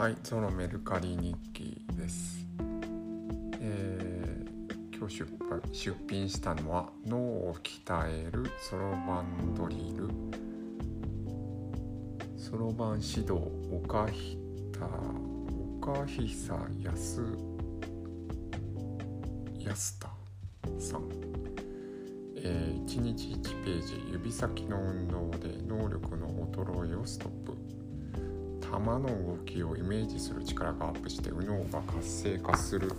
はい、ゾロメルカリ日記です。えー今日出出品したのは脳を鍛えるそろばんドリルそろばん指導岡ひた岡久安安田さん、えー、1日1ページ指先の運動で能力の衰えをストップ玉の動きをイメージする力がアップして右脳が活性化する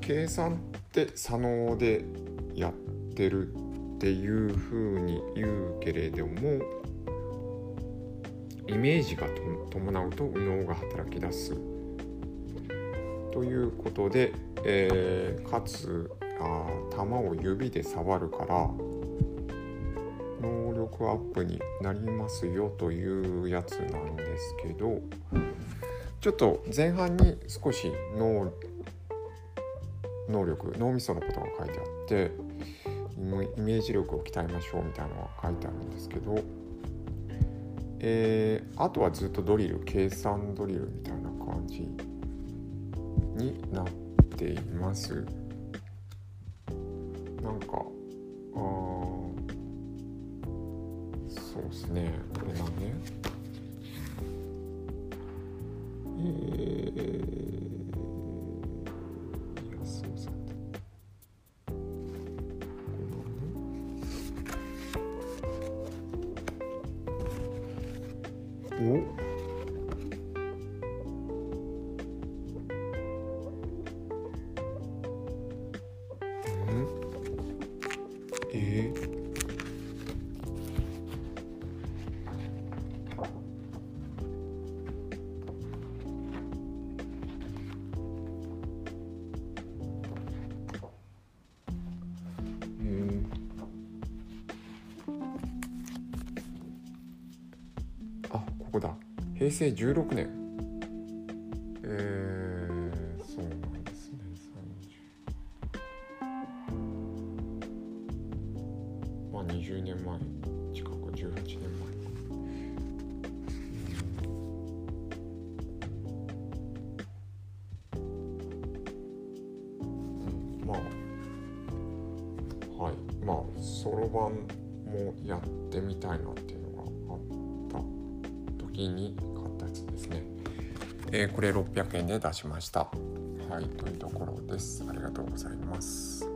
計算って左脳でやってるっていう風に言うけれどもイメージが伴うと右脳が働き出すということで、えーかつあー玉を指で触るから能力アップになりますよというやつなんですけどちょっと前半に少し脳能力脳みそのことが書いてあってイメージ力を鍛えましょうみたいなのが書いてあるんですけど、えーあとはずっとドリル計算ドリルみたいな感じになっています。なんかあそうですね。これなんねえー、いやそうさんだこれはね。おえーこだ。平成16年。えー、そうなんですね。30まあ20年前。近く18年前。うん。まあ。はい。まあそろばんもやってみたいなっていうのがあった時に買ったやつですね、えーこれ600円で出しました。はいというところです。ありがとうございます。